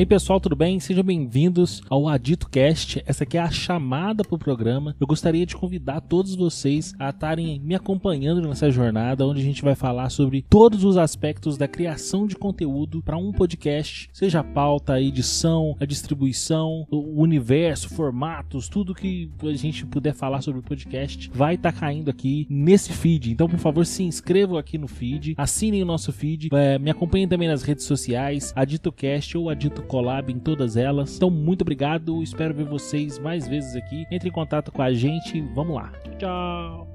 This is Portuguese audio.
Ei pessoal, tudo bem? Sejam bem-vindos ao Adito Cast. Essa aqui é a chamada para o programa. Eu gostaria de convidar todos vocês a estarem me acompanhando nessa jornada, onde a gente vai falar sobre todos os aspectos da criação de conteúdo para um podcast, seja a pauta, a edição, a distribuição, o universo, formatos, tudo que a gente puder falar sobre o podcast vai estar tá caindo aqui nesse feed. Então, por favor, se inscrevam aqui no feed, assinem o nosso feed, é, me acompanhem também nas redes sociais, AditoCast ou Adito Collab em todas elas. Então, muito obrigado. Espero ver vocês mais vezes aqui. Entre em contato com a gente. Vamos lá. Tchau.